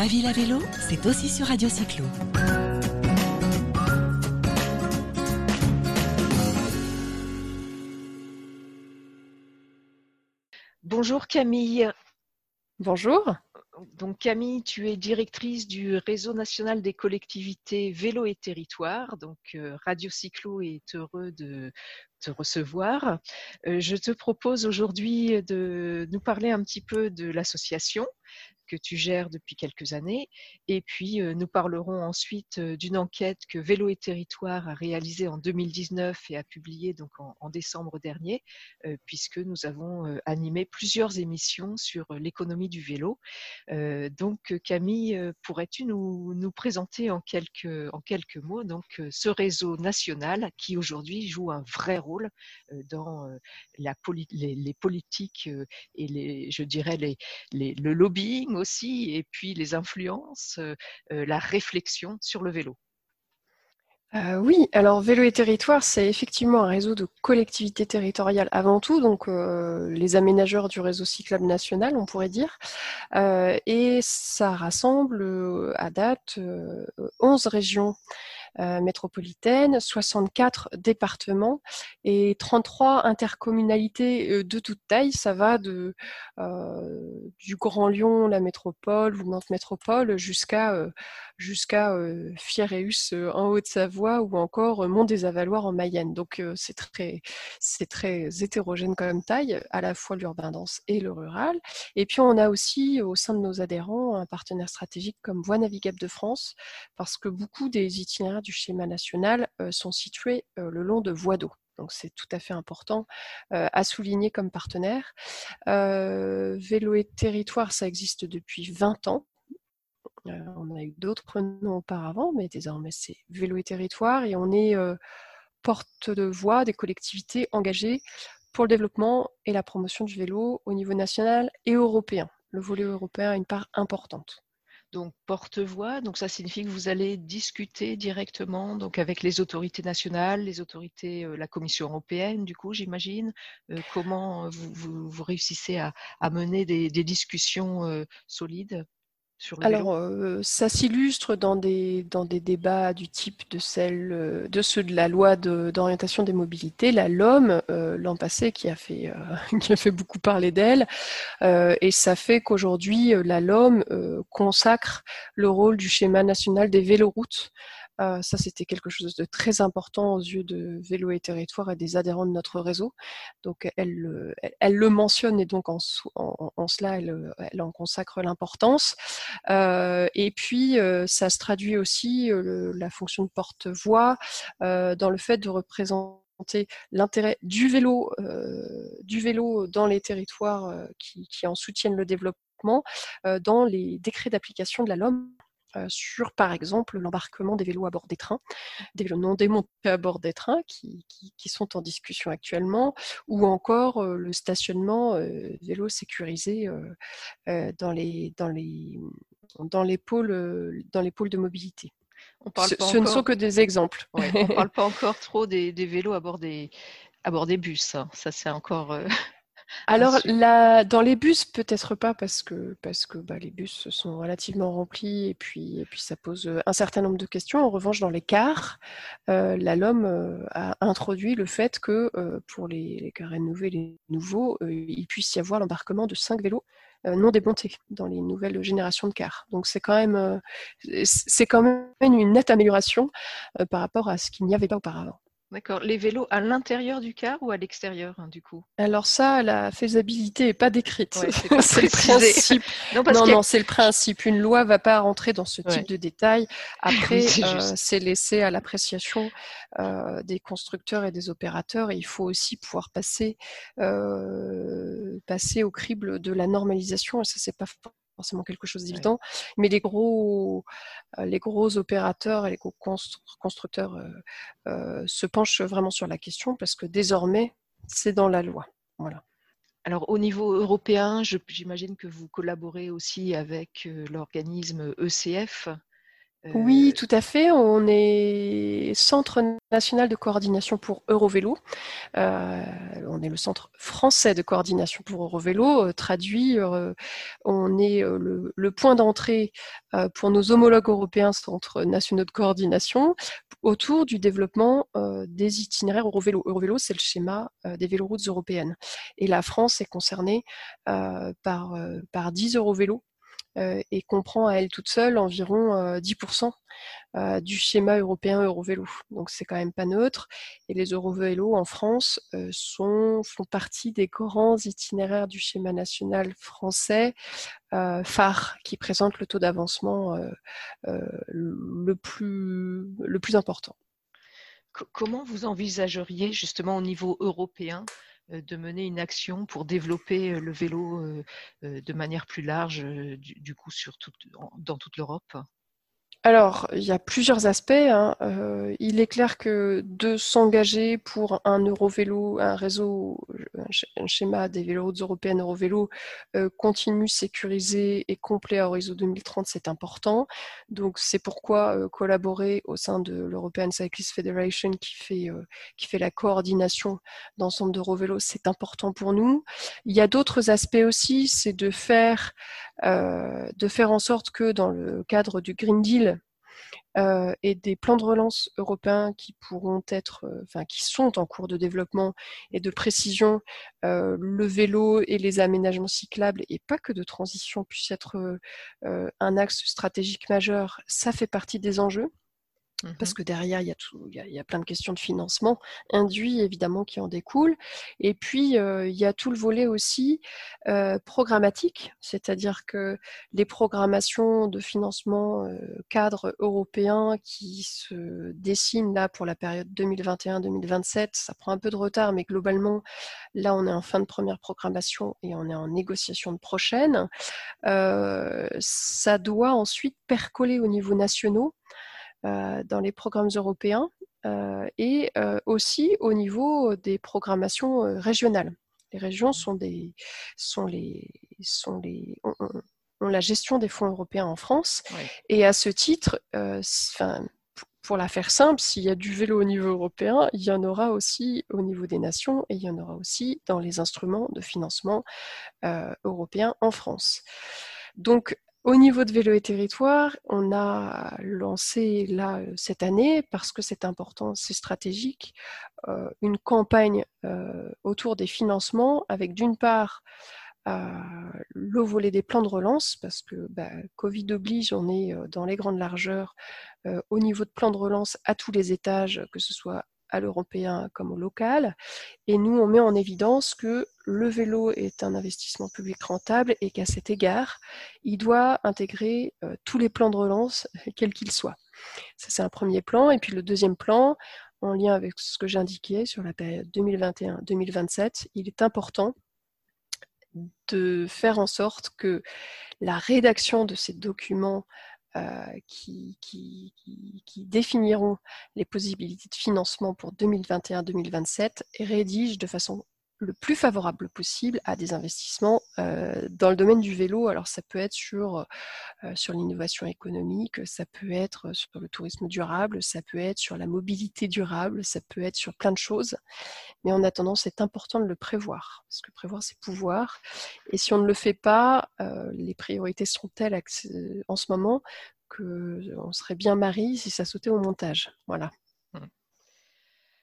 Ma ville à vélo, c'est aussi sur Radio Cyclo. Bonjour Camille. Bonjour. Donc Camille, tu es directrice du réseau national des collectivités vélo et territoire. Donc euh, Radio Cyclo est heureux de te recevoir. Euh, je te propose aujourd'hui de nous parler un petit peu de l'association que tu gères depuis quelques années. Et puis, euh, nous parlerons ensuite euh, d'une enquête que Vélo et Territoire a réalisée en 2019 et a publiée donc en, décembre dernier, euh, puisque nous avons animé plusieurs émissions sur l'économie du vélo. donc, Camille, pourrais-tu nous, présenter en quelques, mots donc, ce réseau national qui aujourd'hui joue un vrai rôle dans la les, les, politiques et les, je dirais les, le lobbying et puis les influences, euh, euh, la réflexion sur le vélo. Euh, oui, alors Vélo et Territoire, c'est effectivement un réseau de collectivités territoriales avant tout, donc les aménageurs du réseau cyclable national, on pourrait dire. et ça rassemble à date 11 régions euh, métropolitaine, 64 départements et 33 intercommunalités euh, de toute taille. Ça va euh, du Grand Lyon, la métropole ou Nantes Métropole jusqu'à jusqu'à Fieréus en Haute-Savoie ou encore Mont des Avaloirs en Mayenne. Donc c'est très, très hétérogène comme taille, à la fois l'urbain dense et le rural. Et puis on a aussi au sein de nos adhérents un partenaire stratégique comme Voie Navigable de France, parce que beaucoup des itinéraires du schéma national sont situés le long de voies d'eau. Donc c'est tout à fait important à souligner comme partenaire. Vélo et territoire, ça existe depuis 20 ans. on a eu d'autres noms auparavant, mais désormais c'est Vélo et territoire et on est porte de voix des collectivités engagées pour le développement et la promotion du vélo au niveau national et européen. Le volet européen a une part importante donc porte-voix. Donc ça signifie que vous allez discuter directement donc avec les autorités nationales, les autorités, euh, la Commission européenne, du coup, j'imagine. Euh, comment vous, vous, réussissez à, mener des, discussions euh, solides? Alors, ça s'illustre dans des, dans des débats du type de, celle, de ceux de la loi d'orientation des mobilités, la LOM, l'an passé, qui a, fait, qui a fait beaucoup parler d'elle. et ça fait qu'aujourd'hui, la LOM consacre le rôle du schéma national des véloroutes euh, ça, c'était quelque chose de très important aux yeux de Vélo et Territoire et des adhérents de notre réseau. Donc, elle, elle, le mentionne et donc en, cela, elle, elle, en consacre l'importance. Euh, et puis, euh, ça se traduit aussi la fonction de porte-voix dans le fait de représenter l'intérêt du vélo, du vélo dans les territoires qui, en soutiennent le développement, dans les décrets d'application de la LOM euh, sur, par exemple, l'embarquement des vélos à bord des trains, des vélos non démontés à bord des trains qui, sont en discussion actuellement, ou encore euh, le stationnement euh, vélo sécurisé dans, les, dans, les, dans, les pôles, dans les pôles de mobilité. On parle ce, ne sont que des exemples. on ne parle pas encore trop des, vélos à bord des, à bord des bus. Hein. Ça, c'est encore... Alors, là, dans les bus, peut-être pas parce que, parce que bah, les bus sont relativement remplis et puis, et puis ça pose euh, un certain nombre de questions. En revanche, dans les cars, euh, la LOM euh, a introduit le fait que pour les, les cars rénovés, les nouveaux, il puisse y avoir l'embarquement de cinq vélos non démontés dans les nouvelles générations de cars. Donc c'est quand même c'est quand même une nette amélioration par rapport à ce qu'il n'y avait pas auparavant. D'accord. Les vélos à l'intérieur du car ou à l'extérieur, hein, du coup? Alors ça, la faisabilité n'est pas décrite. c'est le principe. Non, non, c'est le principe. Une loi va pas rentrer dans ce type de détails. Après, euh, c'est laissé à l'appréciation euh, des constructeurs et des opérateurs. Et il faut aussi pouvoir passer, euh, passer au crible de la normalisation. Et ça, c'est pas forcément quelque chose d'évident. Mais les gros, euh, les gros opérateurs et les gros constructeurs euh, euh, se penchent vraiment sur la question parce que désormais, c'est dans la loi. Voilà. Alors au niveau européen, j'imagine que vous collaborez aussi avec l'organisme ECF Oui, tout à fait. On est Centre national de coordination pour Eurovélo. on est le Centre français de coordination pour Eurovélo. traduit, on est le, point d'entrée pour nos homologues européens, centres nationaux de coordination, autour du développement des itinéraires Eurovélo. Eurovélo, c'est le schéma des véloroutes européennes. Et la France est concernée par, par 10 Eurovélos euh, et comprend à elle toute seule environ 10% euh, euh, du schéma européen Eurovélo. Donc c'est quand même pas neutre. Et les Eurovélos en France font partie des grands itinéraires du schéma national français phare qui présente le taux d'avancement le, plus, important. Comment vous envisageriez justement au niveau européen euh, de mener une action pour développer euh, le vélo euh, de manière plus large, du, coup, sur dans toute l'Europe alors, il y a plusieurs aspects. Hein. Euh, il est clair que de s'engager pour un Eurovélo, un réseau, un schéma des véloroutes européennes Eurovélo euh, continu, sécurisé et complet à horizon 2030, c'est important. Donc, c'est pourquoi euh, collaborer au sein de l'European Cyclist Federation qui fait, qui fait la coordination d'ensemble d'Eurovélo, c'est important pour nous. Il y a d'autres aspects aussi, c'est de faire, de faire en sorte que dans le cadre du Green Deal, euh, et des plans de relance européens qui pourront être, euh, enfin qui sont en cours de développement et de précision, euh, le vélo et les aménagements cyclables et pas que de transition puissent être un axe stratégique majeur. Ça fait partie des enjeux. Parce mmh que derrière, il y, a tout, il, y a, plein de questions de financement induit, évidemment, qui en découlent. Et puis, il y a tout le volet aussi programmatique, c'est-à-dire que les programmations de financement cadre européen qui se dessinent là pour la période 2021-2027, ça prend un peu de retard, mais globalement, là, on est en fin de première programmation et on est en négociation de prochaine. ça doit ensuite percoler au niveau national euh, dans les programmes européens euh, et euh, aussi au niveau des programmations régionales. Les régions sont des, sont les, sont les, ont, la gestion des fonds européens en France. Et à ce titre, pour la faire simple, s'il y a du vélo au niveau européen, il y en aura aussi au niveau des nations et il y en aura aussi dans les instruments de financement européens en France. Donc, au niveau de Vélo et Territoire, on a lancé là euh, cette année, parce que c'est important, c'est stratégique, euh, une campagne euh, autour des financements avec d'une part le volet des plans de relance, parce que bah, Covid oblige, on est dans les grandes largeurs au niveau de plans de relance à tous les étages, que ce soit à l'européen comme au local. Et nous, on met en évidence que le vélo est un investissement public rentable et qu'à cet égard, il doit intégrer euh, tous les plans de relance, quels qu'ils soient. Ça, c'est un premier plan. Et puis le deuxième plan, en lien avec ce que j'indiquais sur la période 2021-2027, il est important de faire en sorte que la rédaction de ces documents euh, qui, définiront les possibilités de financement pour 2021-2027 et rédigent de façon le plus favorable possible à des investissements euh, dans le domaine du vélo. Alors ça peut être sur, euh, sur l'innovation économique, ça peut être sur le tourisme durable, ça peut être sur la mobilité durable, ça peut être sur plein de choses. Mais en attendant, c'est important de le prévoir, parce que prévoir, c'est pouvoir. Et si on ne le fait pas, euh, les priorités sont telles en ce moment qu'on serait bien mari si ça sautait au montage. Voilà.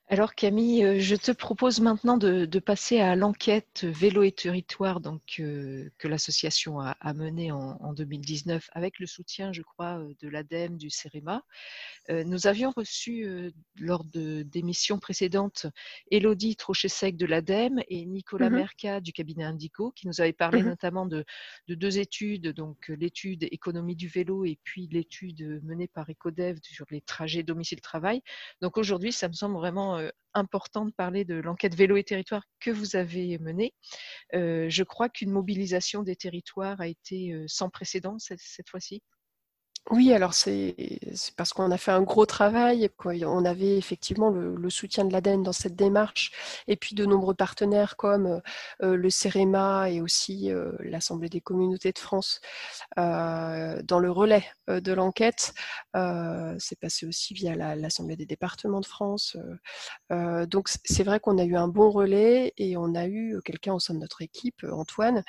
Alors Camille, euh, je te propose maintenant de, passer à l'enquête Vélo et Territoire donc, euh, que l'association a, menée en, 2019 avec le soutien, je crois, euh, de l'ADEME, du CEREMA. nous avions reçu lors d'émissions précédentes Elodie Trochesec de l'ADEME et Nicolas mmh Merca du cabinet Indico qui nous avaient parlé mmh notamment de, deux études, donc l'étude économie du vélo et puis l'étude menée par Ecodev sur les trajets domicile-travail. Donc aujourd'hui, ça me semble vraiment euh, important de parler de l'enquête vélo et territoire que vous avez menée. Euh, je crois qu'une mobilisation des territoires a été euh, sans précédent cette, fois-ci. Oui, alors c'est parce qu'on a fait un gros travail, on avait effectivement le, soutien de l'ADEME dans cette démarche, et puis de nombreux partenaires comme euh, le CEREMA et aussi euh, l'Assemblée des communautés de France euh, dans le relais de l'enquête. c'est passé aussi via l'Assemblée des départements de France. donc c'est vrai qu'on a eu un bon relais et on a eu quelqu'un au sein de notre équipe, Antoine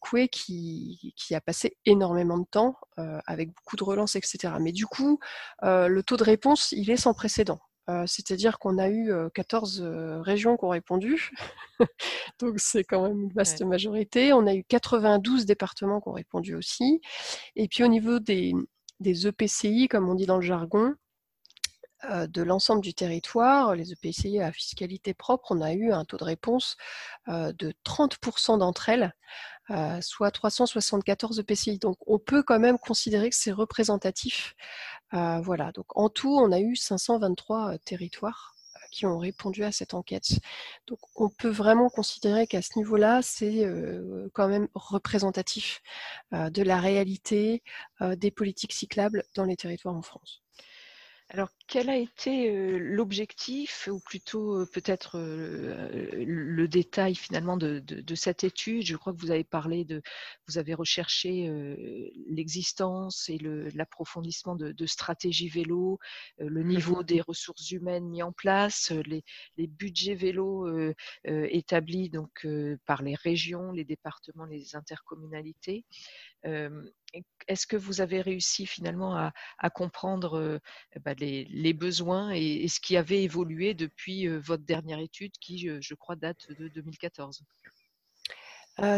Coué, qui, qui a passé énormément de temps avec beaucoup de relance, etc. Mais du coup, euh, le taux de réponse, il est sans précédent. Euh, c'est-à-dire qu'on a eu 14 euh, régions qui ont répondu, donc c'est quand même une vaste majorité. On a eu 92 départements qui ont répondu aussi. Et puis au niveau des, des EPCI, comme on dit dans le jargon, de l'ensemble du territoire, les EPCI à fiscalité propre, on a eu un taux de réponse de 30% d'entre elles euh, soit 374 EPCI. Donc on peut quand même considérer que c'est représentatif. Euh, voilà, donc en tout, on a eu 523 euh, territoires qui ont répondu à cette enquête. Donc on peut vraiment considérer qu'à ce niveau-là, c'est quand même représentatif de la réalité des politiques cyclables dans les territoires en France. Alors, quel a été l'objectif, ou plutôt peut-être le détail finalement de, cette étude? Je crois que vous avez parlé de, vous avez recherché l'existence et l'approfondissement de, stratégies vélo, le mmh niveau des ressources humaines mis en place, les, budgets vélo établis donc par les régions, les départements, les intercommunalités. Est-ce que vous avez réussi finalement à, comprendre bah, les, besoins et, ce qui avait évolué depuis votre dernière étude qui, je crois, date de 2014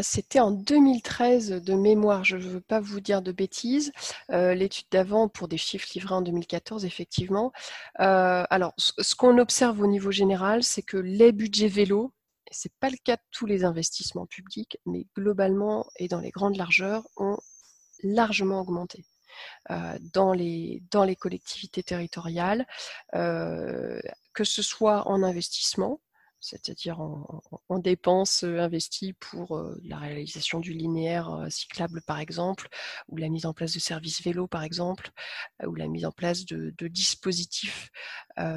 C'était en 2013 de mémoire, je ne veux pas vous dire de bêtises. L'étude d'avant, pour des chiffres livrés en 2014, effectivement. alors, ce qu'on observe au niveau général, c'est que les budgets vélos, ce n'est pas le cas de tous les investissements publics, mais globalement et dans les grandes largeurs, ont largement augmenté. Euh, dans, les, dans les collectivités territoriales, euh, que ce soit en investissement, c'est-à-dire en, dépenses euh, investies pour la réalisation du linéaire cyclable par exemple, ou la mise en place de services vélos par exemple, ou la mise en place de, dispositifs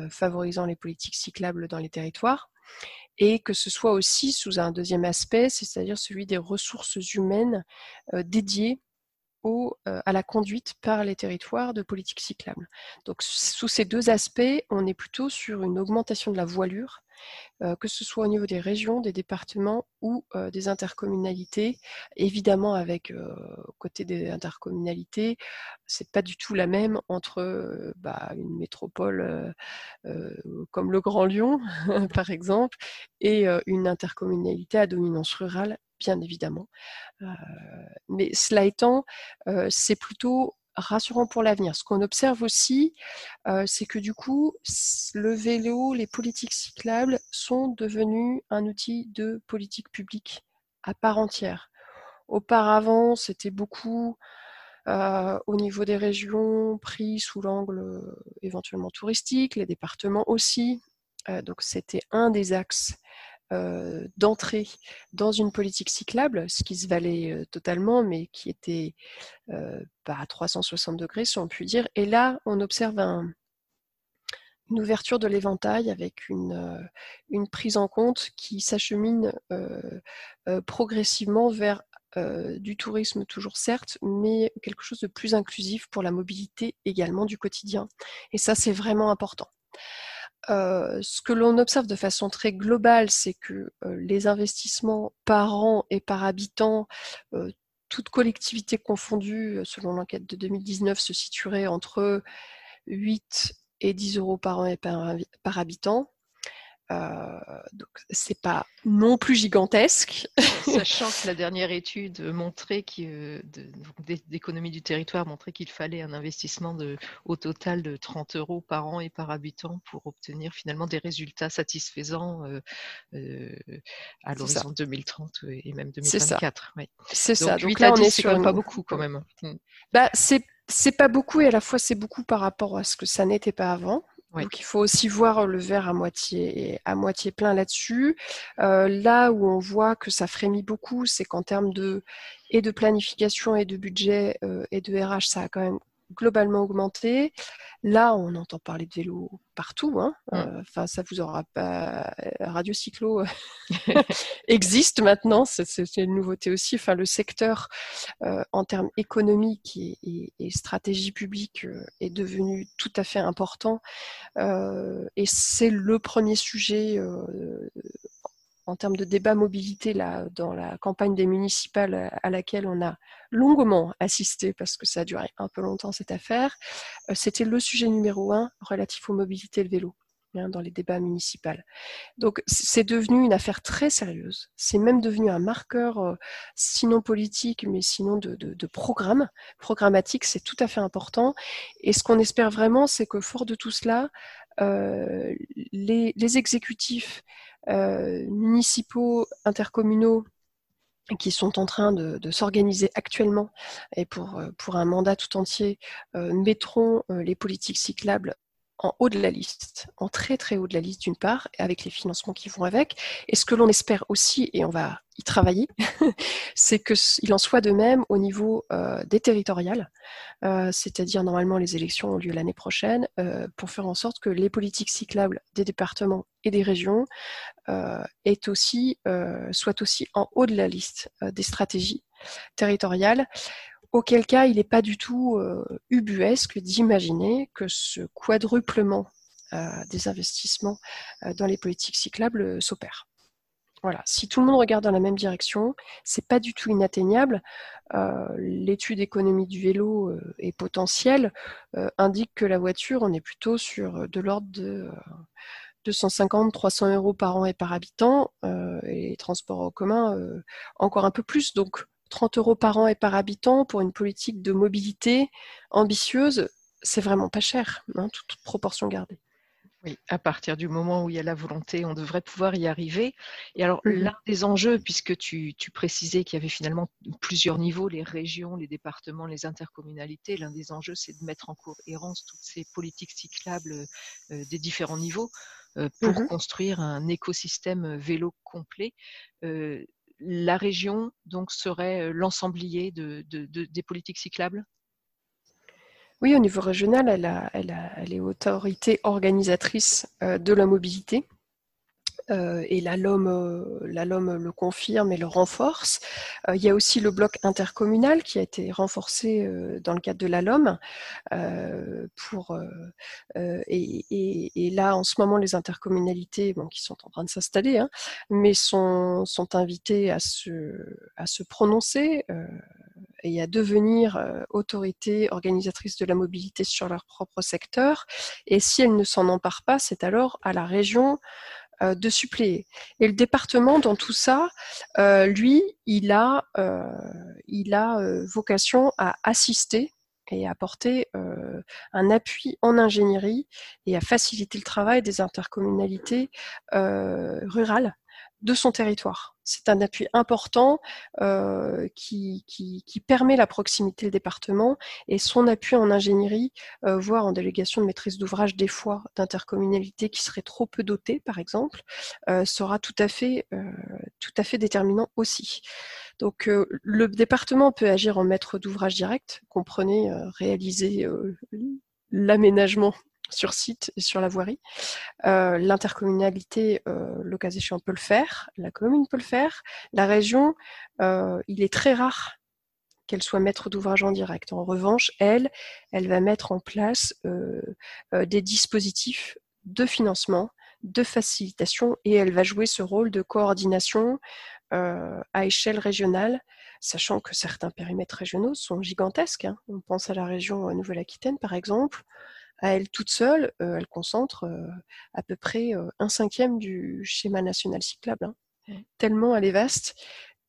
favorisant les politiques cyclables dans les territoires. Et que ce soit aussi sous un deuxième aspect, c'est-à-dire celui des ressources humaines dédiées euh, à la conduite par les territoires de politique cyclable. Donc sous ces deux aspects, on est plutôt sur une augmentation de la voilure, euh, que ce soit au niveau des régions, des départements ou euh, des intercommunalités. Évidemment, avec côté des intercommunalités, c'est pas du tout la même entre bah, une métropole comme le Grand Lyon, par exemple, et une intercommunalité à dominance rurale bien évidemment. mais cela étant, c'est plutôt rassurant pour l'avenir. Ce qu'on observe aussi, c'est que du coup, le vélo, les politiques cyclables sont devenus un outil de politique publique à part entière. Auparavant, c'était beaucoup au niveau des régions pris sous l'angle éventuellement touristique, les départements aussi. donc c'était un des axes euh, d'entrer dans une politique cyclable, ce qui se valait euh, totalement, mais qui était euh, à 360 degrés, si on peut dire. Et là, on observe une ouverture de l'éventail avec une, prise en compte qui s'achemine progressivement vers du tourisme toujours certes, mais quelque chose de plus inclusif pour la mobilité également du quotidien. Et ça, c'est vraiment important. Ce que l'on observe de façon très globale, c'est que les investissements par an et par habitant, euh, toutes collectivités confondues, selon l'enquête de 2019, se situeraient entre 8 et 10 euros par an et par habitant. Euh, donc c'est pas non plus gigantesque. Sachant que la dernière étude montrait d'économie du territoire montrait qu'il fallait un investissement de, au total de 30 euros par an et par habitant pour obtenir finalement des résultats satisfaisants euh, euh, à l'horizon 2030 et même 2024. C'est ça. Donc, Donc là, on est sur pas beaucoup quand même. Mm. Bah, c'est pas beaucoup et à la fois c'est beaucoup par rapport à ce que ça n'était pas avant. Donc il faut aussi voir le verre à moitié, à moitié plein là-dessus. Euh, là où on voit que ça frémit beaucoup, c'est qu'en termes de, et de planification et de budget euh, et de RH, ça a quand même globalement augmenté. Là, on entend parler de vélo partout. Hein. Mm. Euh, Enfin, ça vous aura pas. Radio Cyclo existe maintenant. C'est une nouveauté aussi. Enfin, le secteur euh, en termes économiques et, et- et stratégie publique euh, est devenu tout à fait important. Euh, et c'est le premier sujet euh, en termes de débat mobilité là, dans la campagne des municipales à- à laquelle on a longuement assisté parce que ça a duré un peu longtemps cette affaire. Euh, C'était le sujet numéro un relatif aux mobilités et le vélo hein, dans les débats municipaux. Donc c'est devenu une affaire très sérieuse. C'est même devenu un marqueur, euh, sinon politique, mais sinon de, programme. Programmatique, c'est tout à fait important. Et ce qu'on espère vraiment, c'est que fort de tout cela, euh, les, exécutifs euh, municipaux, intercommunaux, qui sont en train de, s'organiser actuellement et pour, euh, pour un mandat tout entier, euh, mettront euh, les politiques cyclables en haut de la liste, en très très haut de la liste d'une part, avec les financements qui vont avec. Et ce que l'on espère aussi, et on va y travailler, c'est qu'il en soit de même au niveau euh, des territoriales, euh, c'est-à-dire normalement les élections ont lieu l'année prochaine, euh, pour faire en sorte que les politiques cyclables des départements et des régions soient aussi en haut de la liste des stratégies territoriales auquel cas il n'est pas du tout euh, ubuesque d'imaginer que ce quadruplement euh, des investissements euh, dans les politiques cyclables euh, s'opère. Voilà, si tout le monde regarde dans la même direction, c'est pas du tout inatteignable. L'étude économie du vélo et potentielle indique que la voiture, on est plutôt sur de l'ordre de euh, 250-300 euros par an et par habitant, et les transports en commun encore un peu plus. Donc 30 euros par an et par habitant pour une politique de mobilité ambitieuse, c'est vraiment pas cher, hein, toute, toute proportion gardée. Oui, à partir du moment où il y a la volonté, on devrait pouvoir y arriver. Et alors, Mhm. l'un des enjeux, puisque tu, tu précisais qu'il y avait finalement plusieurs niveaux, les régions, les départements, les intercommunalités, l'un des enjeux, c'est de mettre en cohérence toutes ces politiques cyclables euh, des différents niveaux euh, pour Mhm. construire un écosystème vélo complet. Euh, la région, donc, serait euh, l'ensemblier de, de- de- des politiques cyclables? Oui, au niveau régional, elle est autorité organisatrice euh, de la mobilité. Euh, et la LOM, euh, la LOM le confirme et le renforce. Euh, il y a aussi le bloc intercommunal qui a été renforcé dans le cadre de la LOM. pour, et, et- là, en ce moment, les intercommunalités, bon, qui sont en train de s'installer, hein, mais sont, invitées à se, à se prononcer et à devenir autorité organisatrice de la mobilité sur leur propre secteur. Et si elles ne s'en emparent pas, c'est alors à la région euh, de suppléer. Et le département, dans tout ça, euh, lui, il a, euh, il a vocation à assister et à apporter un appui en ingénierie et à faciliter le travail des intercommunalités rurales de son territoire. C'est un appui important euh, qui, permet la proximité du département et son appui en ingénierie, euh, voire en délégation de maîtrise d'ouvrage des fois d'intercommunalités qui seraient trop peu dotées, par exemple, euh, sera tout à fait, tout à fait déterminant aussi. Donc le département peut agir en maître d'ouvrage direct, comprenez réaliser l'aménagement sur site et sur la voirie. Euh, L'intercommunalité, euh, le cas échéant, peut le faire, la commune peut le faire, la région, euh, il est très rare qu'elle soit maître d'ouvrage en direct. En revanche, elle, elle va mettre en place euh, des dispositifs de financement, de facilitation, et elle va jouer ce rôle de coordination à échelle régionale, sachant que certains périmètres régionaux sont gigantesques. hein. On pense à la région Nouvelle-Aquitaine, par exemple. À elle toute seule, euh, elle concentre euh, à peu près euh, un cinquième du schéma national cyclable. hein. Tellement elle est vaste.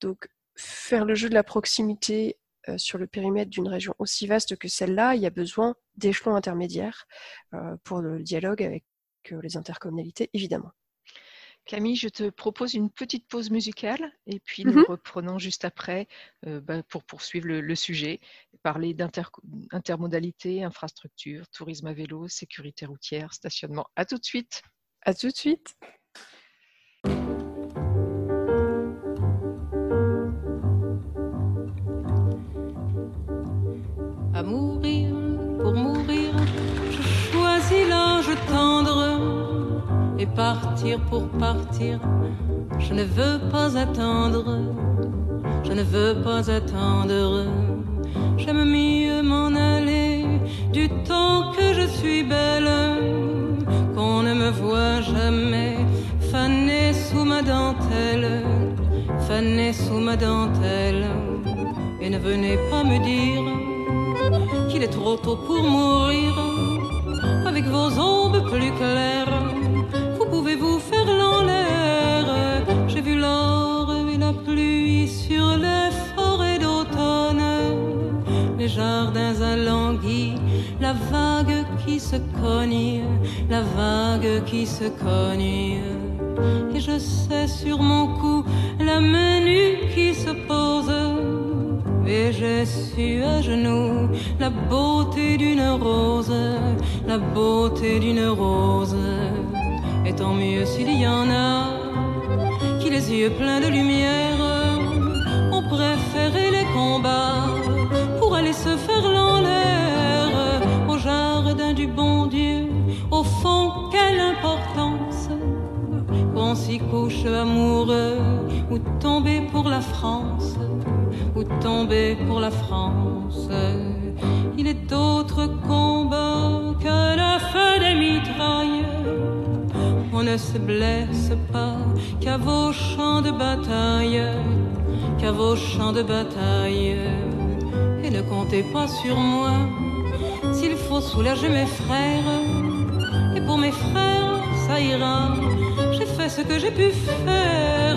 Donc, faire le jeu de la proximité sur le périmètre d'une région aussi vaste que celle-là, il y a besoin d'échelons intermédiaires pour le dialogue avec les intercommunalités, évidemment. Camille, je te propose une petite pause musicale et puis nous reprenons juste après euh, bah, pour poursuivre le, le sujet, parler d'intermodalité, infrastructure, tourisme à vélo, sécurité routière, stationnement. À tout de suite. À tout de suite. Partir pour partir. Je ne veux pas attendre, je ne veux pas attendre. J'aime mieux m'en aller du temps que je suis belle, qu'on ne me voit jamais fanée sous ma dentelle, fanée sous ma dentelle. Et ne venez pas me dire qu'il est trop tôt pour mourir avec vos ombres plus claires. Se cogne, la vague qui se cogne. Et je sais sur mon cou la menu qui se pose et j'ai su à genoux la beauté d'une rose, la beauté d'une rose. Et tant mieux s'il y en a qui les yeux pleins de lumière ont préféré les combats qu'on s'y couche amoureux ou tomber pour la France ou tomber pour la France. Il est d'autres combats que la feu des mitrailles. On ne se blesse pas qu'à vos champs de bataille, qu'à vos champs de bataille. Et ne comptez pas sur moi s'il faut soulager mes frères. Et pour mes frères, ça ira. Ce que j'ai pu faire.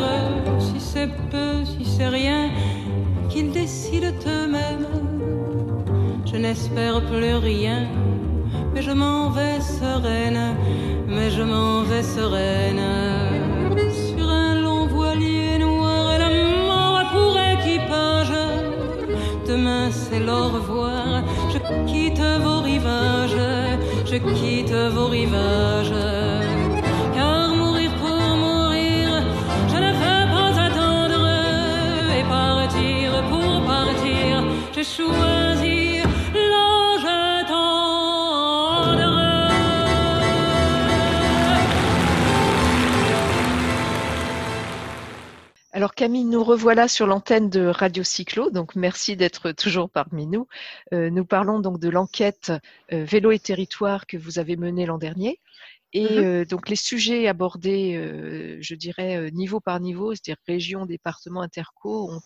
Si c'est peu, si c'est rien, qu'ils décident eux-mêmes. Je n'espère plus rien, mais je m'en vais sereine, mais je m'en vais sereine. Sur un long voilier noir et la mort pour équipage. Demain c'est l'au revoir, je quitte vos rivages, je quitte vos rivages. Alors Camille, nous revoilà sur l'antenne de Radio Cyclo, donc merci d'être toujours parmi nous. Euh, nous parlons donc de l'enquête euh, Vélo et territoire que vous avez menée l'an dernier. Et euh, donc les sujets abordés, euh, je dirais, niveau par niveau, c'est-à-dire région, département, interco, ont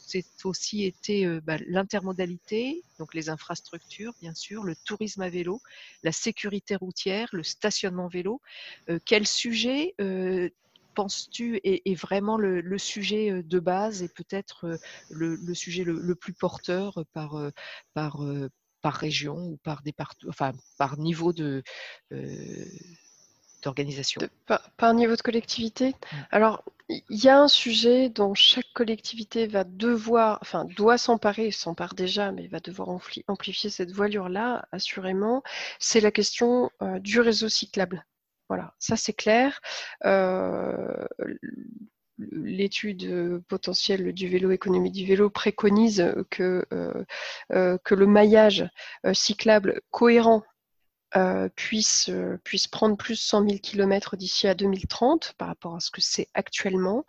aussi été euh, bah, l'intermodalité, donc les infrastructures, bien sûr, le tourisme à vélo, la sécurité routière, le stationnement vélo. Euh, quel sujet euh, penses-tu est, est vraiment le, le sujet de base et peut-être le, le sujet le, le plus porteur par, par, par région ou par, département, enfin, par niveau de, euh, d'organisation par, par niveau de collectivité. Alors, il y a un sujet dont chaque collectivité va devoir, enfin, doit s'emparer, s'empare déjà, mais va devoir ampli- amplifier cette voilure-là, assurément, c'est la question euh, du réseau cyclable. Voilà, ça c'est clair. Euh, L'étude potentielle du vélo, économie du vélo, préconise que, euh, euh, que le maillage cyclable cohérent euh, euh, puisse prendre plus 100 000 km d'ici à 2030 par rapport à ce que c'est actuellement.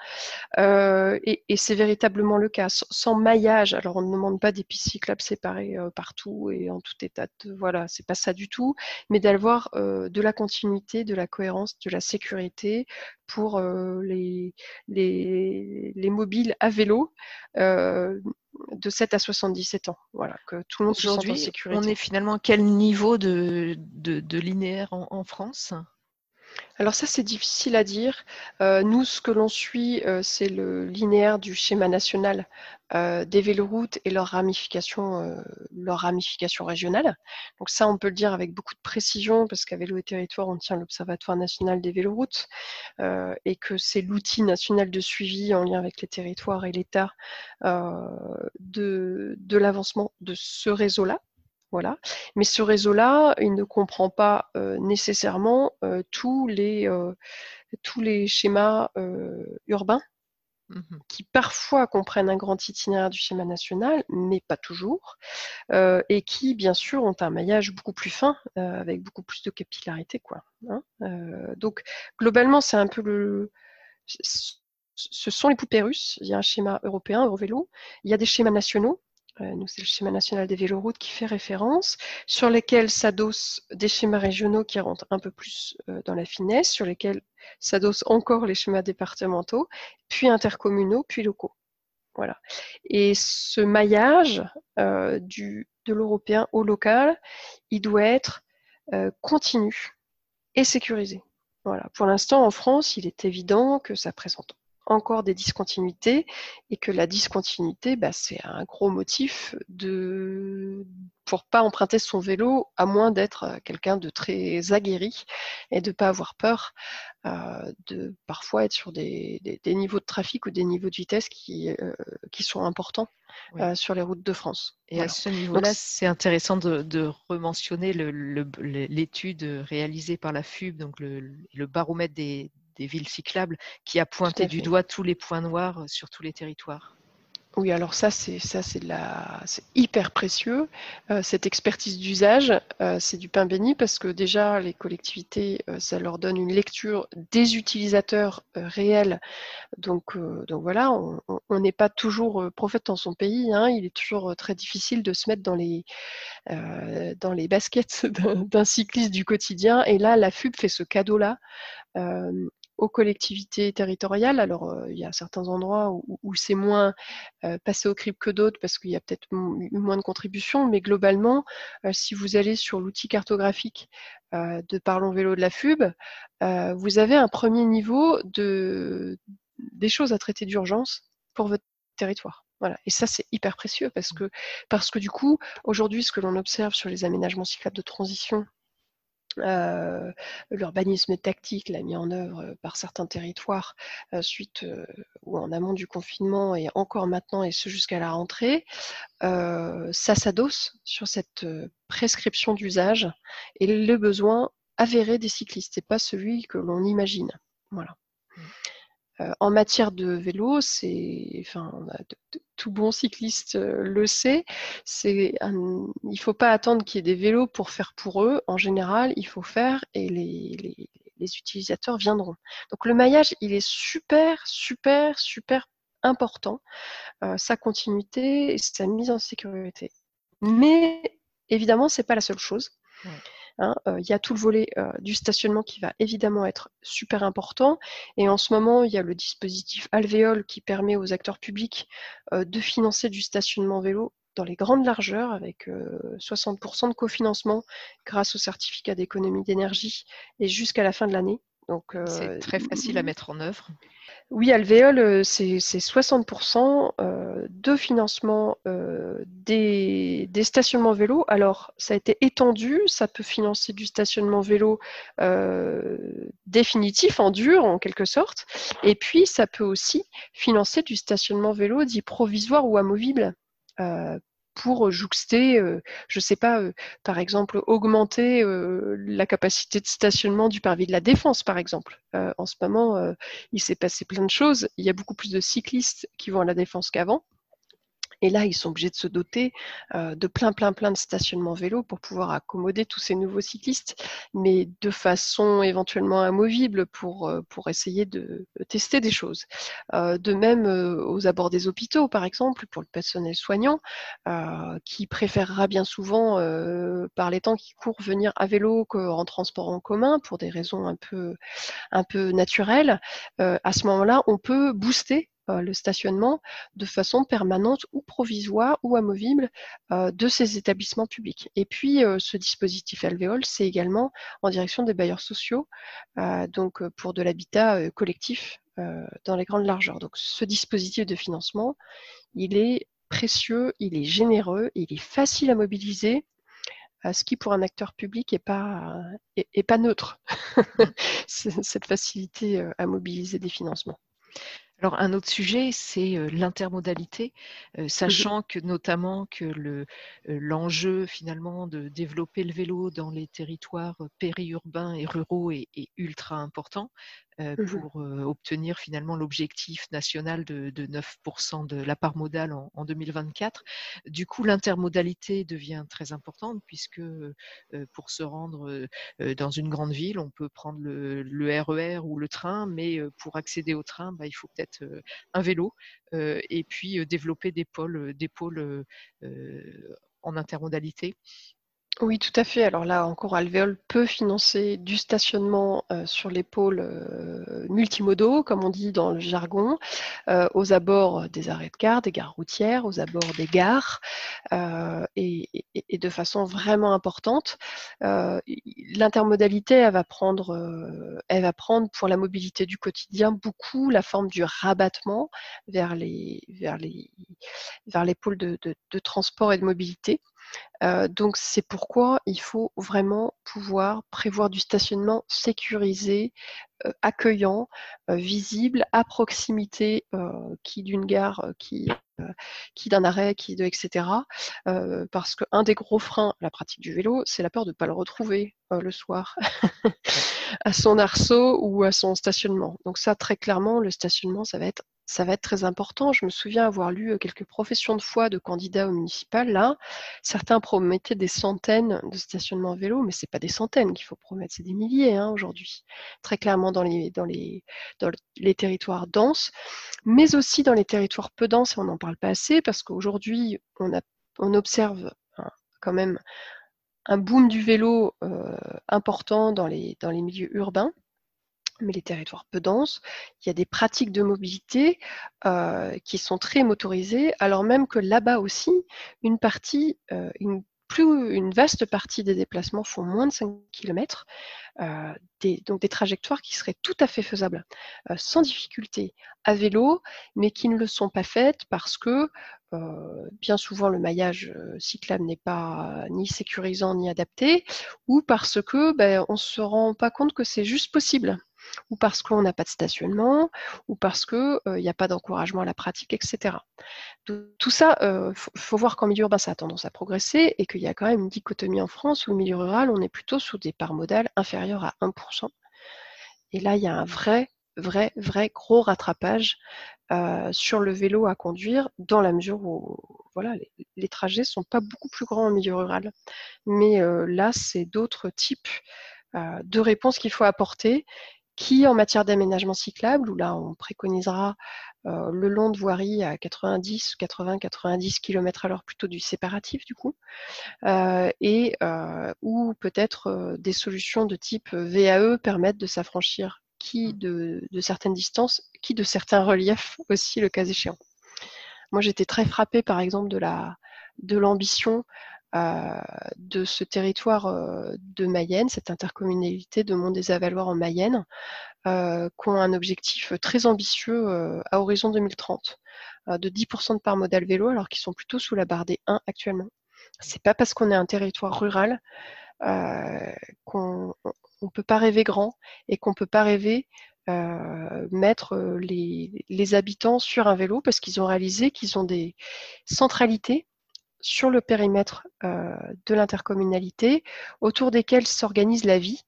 Euh, et et c'est véritablement le cas. Sans, maillage, alors on ne demande pas des pistes cyclables séparées euh, partout et en tout état de. Voilà, c'est pas ça du tout, mais d'avoir de la continuité, de la cohérence, de la sécurité pour les, les, les mobiles à vélo. De 7 à 77 ans, voilà, que tout le monde se sente en sécurité. on est finalement à quel niveau de, de, de linéaire en, en France? Alors ça, c'est difficile à dire. Euh, nous, ce que l'on suit, euh, c'est le linéaire du schéma national euh, des véloroutes et leur ramification, euh, leur ramification régionale. Donc ça, on peut le dire avec beaucoup de précision parce qu'à Vélo et Territoire, on tient l'Observatoire national des véloroutes et que c'est l'outil national de suivi en lien avec les territoires et l'État de, de l'avancement de ce réseau-là. Voilà. Mais ce réseau-là, il ne comprend pas euh, nécessairement euh, tous, les, euh, tous les schémas urbains mhm. qui parfois comprennent un grand itinéraire du schéma national, mais pas toujours, et qui, bien sûr, ont un maillage beaucoup plus fin, avec beaucoup plus de capillarité. Quoi, hein. donc, globalement, c'est un peu le... Ce sont les poupées russes. Il y a un schéma européen, Eurovélo. Il y a des schémas nationaux nous, c'est le schéma national des véloroutes qui fait référence, sur lesquels s'adossent des schémas régionaux qui rentrent un peu plus euh, dans la finesse, sur lesquels s'adossent encore les schémas départementaux, puis intercommunaux, puis locaux. Voilà. Et ce maillage euh, du, de l'européen au local, il doit être continu et sécurisé. Voilà. Pour l'instant, en France, il est évident que ça présente encore des discontinuités et que la discontinuité, bah, c'est un gros motif de pour pas emprunter son vélo à moins d'être euh, quelqu'un de très aguerri et de pas avoir peur euh, de parfois être sur des, niveaux de trafic ou des niveaux de vitesse qui, euh, qui sont importants sur les routes de France. Et à ce niveau-là, c'est intéressant de, de rementionner l'étude réalisée par la FUB, donc le, le baromètre des, des villes cyclables, qui a pointé du doigt tous les points noirs euh, sur tous les territoires. Oui, alors ça, c'est ça, c'est la, c'est hyper précieux. Euh, cette expertise d'usage, euh, c'est du pain béni parce que déjà les collectivités, ça leur donne une lecture des utilisateurs réels. Donc, donc voilà, on n'est pas toujours prophète dans son pays. Hein. il est toujours très difficile de se mettre dans les dans les baskets d'un cycliste du quotidien. Et là, la FUB fait ce cadeau-là aux collectivités territoriales. Alors, euh, il y a certains endroits où, c'est moins euh, passé au crible que d'autres parce qu'il y a peut-être eu moins de contributions, mais globalement, euh, si vous allez sur l'outil cartographique de Parlons Vélo de la FUB, vous avez un premier niveau de, des choses à traiter d'urgence pour votre territoire. Voilà. Et ça, c'est hyper précieux parce que, parce que du coup, aujourd'hui, ce que l'on observe sur les aménagements cyclables de transition euh, l'urbanisme tactique l'a mis en œuvre par certains territoires suite ou en amont du confinement et encore maintenant et ce jusqu'à la rentrée, ça s'adosse sur cette prescription d'usage et le besoin avéré des cyclistes et pas celui que l'on imagine. Voilà. Mmh. Euh, en matière de vélo, c'est, enfin, tout bon cycliste euh, le sait, il ne faut pas attendre qu'il y ait des vélos pour faire pour eux. En général, il faut faire et les, utilisateurs viendront. Donc le maillage, il est super, super, super important, euh, sa continuité et sa mise en sécurité. Mais évidemment, c'est pas la seule chose. Hein, euh, il y a tout le volet euh, du stationnement qui va évidemment être super important. Et en ce moment, il y a le dispositif Alvéole qui permet aux acteurs publics euh, de financer du stationnement vélo dans les grandes largeurs avec 60% de cofinancement grâce au certificat d'économie d'énergie et jusqu'à la fin de l'année. Donc, c'est très facile à mettre en œuvre. Oui, Alvéole, euh, c'est 60% euh, de financement euh, des, stationnements vélo. Alors, ça a été étendu, ça peut financer du stationnement vélo définitif, en dur, en quelque sorte. Et puis, ça peut aussi financer du stationnement vélo dit provisoire ou amovible pour jouxter, je ne sais pas, par exemple, augmenter la capacité de stationnement du parvis de la Défense, par exemple. en ce moment, il s'est passé plein de choses. Il y a beaucoup plus de cyclistes qui vont à la Défense qu'avant. Et là, ils sont obligés de se doter de plein, plein, plein de stationnements vélo pour pouvoir accommoder tous ces nouveaux cyclistes, mais de façon éventuellement amovible pour, pour essayer de tester des choses. De même, aux abords des hôpitaux, par exemple, pour le personnel soignant, qui préférera bien souvent, par les temps qui courent, venir à vélo qu'en transport en commun pour des raisons un peu, un peu naturelles. à ce moment-là, on peut booster euh, le stationnement de façon permanente ou provisoire ou amovible euh, de ces établissements publics. Et puis, euh, ce dispositif alvéole, c'est également en direction des bailleurs sociaux, donc pour de l'habitat collectif dans les grandes largeurs. Donc, ce dispositif de financement, il est précieux, il est généreux, il est facile à mobiliser ce qui pour un acteur public n'est est pas neutre, cette facilité à mobiliser des financements. Alors un autre sujet, c'est l'intermodalité, sachant que notamment que l'enjeu finalement de développer le vélo dans les territoires périurbains et ruraux est, ultra important. Mmh pour obtenir finalement l'objectif national de, 9% de la part modale en, 2024. Du coup, l'intermodalité devient très importante puisque pour se rendre dans une grande ville, on peut prendre le, RER e ou le train, mais pour accéder au train, bah, il faut peut-être un vélo et puis développer des pôles, des pôles en intermodalité oui, tout à fait. Alors là encore, Alvéole peut financer du stationnement euh, sur les pôles euh, multimodaux, comme on dit dans le jargon, euh, aux abords des arrêts de gare, des gares routières, aux abords des gares, et, de façon vraiment importante. L'intermodalité, elle va prendre, elle va prendre pour la mobilité du quotidien beaucoup la forme du rabattement vers les, pôles de transport et de mobilité donc c'est pourquoi il faut vraiment pouvoir prévoir du stationnement sécurisé, accueillant, visible, à proximité, qui d'une gare, qui, qui d'un arrêt, qui de etc. parce qu'un des gros freins à la pratique du vélo, c'est la peur de ne pas le retrouver le soir à son arceau ou à son stationnement. Donc ça, très clairement, le stationnement, ça va être ça va être très important. Je me souviens avoir lu quelques professions de foi de candidats au municipal. Là, certains promettaient des centaines de stationnements vélo, mais ce n'est pas des centaines qu'il faut promettre, c'est des milliers hein, aujourd'hui. Très clairement dans les, territoires denses, mais aussi dans les territoires peu denses, et on n'en parle pas assez, parce qu'aujourd'hui, on, observe quand même un boom du vélo important dans les milieux urbains mais les territoires peu denses, il y a des pratiques de mobilité euh, qui sont très motorisées, alors même que là-bas aussi, une partie, euh, une, vaste partie des déplacements font moins de 5 km, euh, donc des trajectoires qui seraient tout à fait faisables sans difficulté à vélo, mais qui ne le sont pas faites parce que bien souvent le maillage cyclable n'est pas ni sécurisant ni adapté, ou parce que ben, on ne se rend pas compte que c'est juste possible ou parce qu'on n'a pas de stationnement, ou parce qu'il n'y a pas d'encouragement à la pratique, etc. tout ça, il faut, voir qu'en milieu urbain, ça a tendance à progresser et qu'il y a quand même une dichotomie en France où le milieu rural, on est plutôt sous des parts modales inférieures à 1%. Et là, il y a un vrai, vrai, vrai gros rattrapage sur le vélo à conduire dans la mesure où voilà, les, trajets ne sont pas beaucoup plus grands en milieu rural. Mais là, c'est d'autres types de réponses qu'il faut apporter qui, en matière d'aménagement cyclable, où là on préconisera euh, le long de voirie à 90, 80, 90 km à l'heure plutôt du séparatif du coup, euh, et euh, ou peut-être des solutions de type VAE permettent de s'affranchir qui mmh. de, de, certaines distances, qui de certains reliefs aussi le cas échéant. Moi j'étais très frappée par exemple de la de l'ambition de ce territoire de Mayenne, cette intercommunalité de Mont des Avaloirs en Mayenne, euh, qui ont un objectif très ambitieux à horizon 2030, de 10% de part modal vélo, alors qu'ils sont plutôt sous la barre des 1 actuellement. C'est pas parce qu'on est un territoire rural qu'on ne peut pas rêver grand et qu'on ne peut pas rêver mettre les, les, habitants sur un vélo parce qu'ils ont réalisé qu'ils ont des centralités sur le périmètre euh, de l'intercommunalité autour desquels s'organise la vie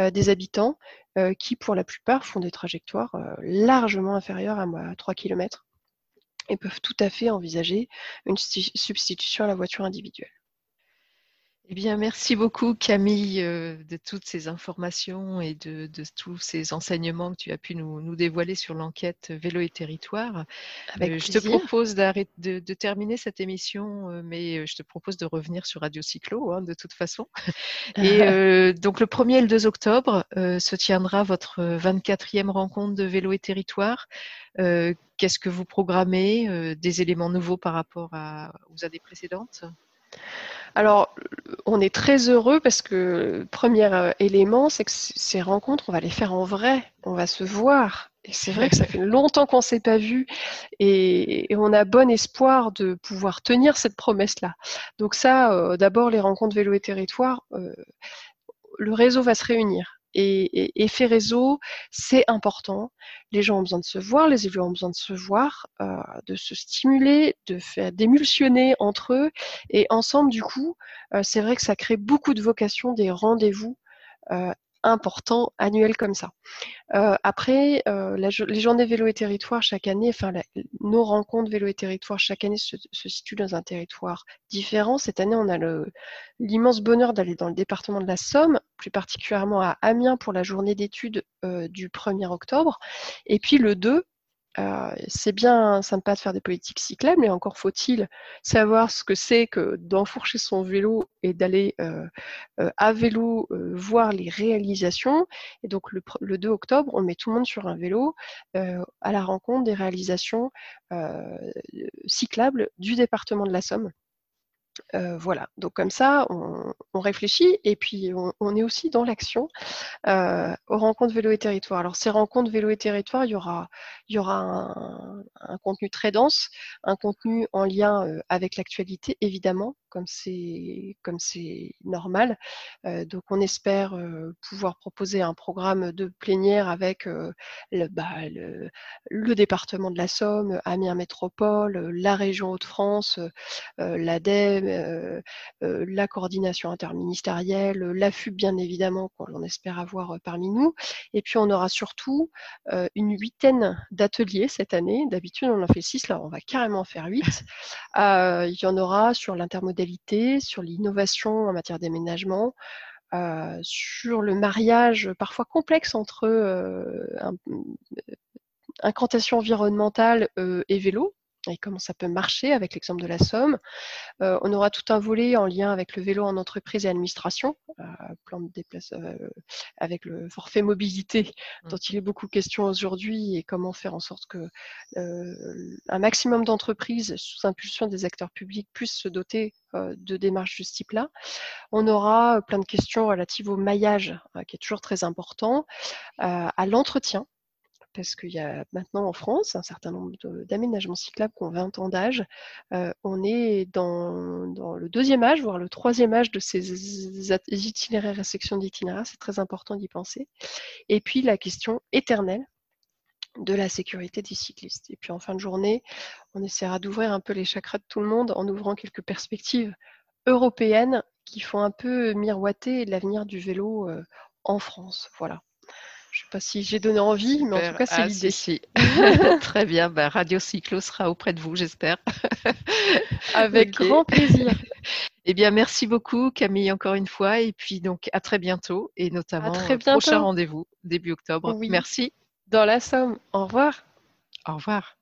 euh, des habitants euh, qui, pour la plupart, font des trajectoires largement inférieures à 3 km et peuvent tout à fait envisager une substitution à la voiture individuelle. Eh bien, merci beaucoup Camille euh, de toutes ces informations et de, tous ces enseignements que tu as pu nous, dévoiler sur l'enquête Vélo et Territoire. Euh, je te propose de, de, terminer cette émission, euh, mais je te propose de revenir sur Radio Cyclo hein, de toute façon. Et donc le 1er et le 2 octobre se tiendra votre 24e rencontre de Vélo et Territoire. Qu'est-ce que vous programmez Des éléments nouveaux par rapport à, aux années précédentes? Alors, on est très heureux parce que le premier euh, élément, c'est que ces rencontres, on va les faire en vrai, on va se voir. Et c'est vrai que ça fait longtemps qu'on ne s'est pas vu et, on a bon espoir de pouvoir tenir cette promesse-là. Donc ça, euh, d'abord, les rencontres vélo et territoire, euh, le réseau va se réunir. Et, effet réseau, c'est important. Les gens ont besoin de se voir, les élus ont besoin de se voir, euh, de se stimuler, de faire d'émulsionner entre eux. Et ensemble, du coup, euh, c'est vrai que ça crée beaucoup de vocations, des rendez-vous euh, important annuel comme ça. Euh, après, euh, les journées vélo et territoire chaque année, enfin nos rencontres vélo et territoire chaque année se, situent dans un territoire différent. Cette année, on a l'immense bonheur d'aller dans le département de la Somme, plus particulièrement à Amiens pour la journée d'études euh, du 1er octobre. Et puis le 2, euh, c'est bien sympa de faire des politiques cyclables, mais encore faut-il savoir ce que c'est que d'enfourcher son vélo et d'aller euh, euh, à vélo voir les réalisations. Et donc le, 2 octobre, on met tout le monde sur un vélo à la rencontre des réalisations cyclables du département de la Somme. Voilà, donc comme ça, on, réfléchit et puis on, est aussi dans l'action aux rencontres vélo et territoire. Alors ces rencontres vélo et territoire, il y aura, un, contenu très dense, un contenu en lien avec l'actualité évidemment, comme c'est comme c'est normal. donc on espère pouvoir proposer un programme de plénière avec le, bah, le, département de la Somme, Amiens Métropole, la région Hauts-de-France, l'ADEME, la coordination interministérielle, l'AFUB bien évidemment, qu'on espère avoir parmi nous. Et puis on aura surtout une huitaine d'ateliers cette année. D'habitude on en fait six, là on va carrément faire huit. il y en aura sur l'intermodalité, sur l'innovation en matière d'aménagement, sur le mariage parfois complexe entre incantation environnementale et vélo, et comment ça peut marcher avec l'exemple de la Somme. Euh, on aura tout un volet en lien avec le vélo en entreprise et administration, euh, plan de déplace, euh, avec le forfait mobilité mmh. dont il est beaucoup question aujourd'hui et comment faire en sorte que un maximum d'entreprises sous impulsion des acteurs publics puissent se doter de démarches de ce type-là. On aura plein de questions relatives au maillage, qui est toujours très important, à l'entretien parce qu'il y a maintenant en France un certain nombre d'aménagements cyclables qui ont 20 ans d'âge. Euh, on est dans, le deuxième âge, voire le troisième âge de ces itinéraires et sections d'itinéraires. C'est très important d'y penser. Et puis la question éternelle de la sécurité des cyclistes. Et puis en fin de journée, on essaiera d'ouvrir un peu les chakras de tout le monde en ouvrant quelques perspectives européennes qui font un peu miroiter l'avenir du vélo euh, en France. Voilà. Je ne sais pas si j'ai donné envie, mais en tout cas, c'est ah, l'idée. Très bien. Bah, Radio Cyclo sera auprès de vous, j'espère. Avec grand plaisir. Eh bien, merci beaucoup, Camille, encore une fois. Et puis, donc, à très bientôt. Et notamment, très prochain rendez-vous, début octobre. Merci. Dans la Somme. Au revoir. Au revoir.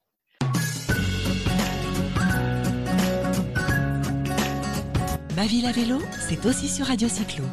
Ma ville à vélo, c'est aussi sur Radio Cyclo.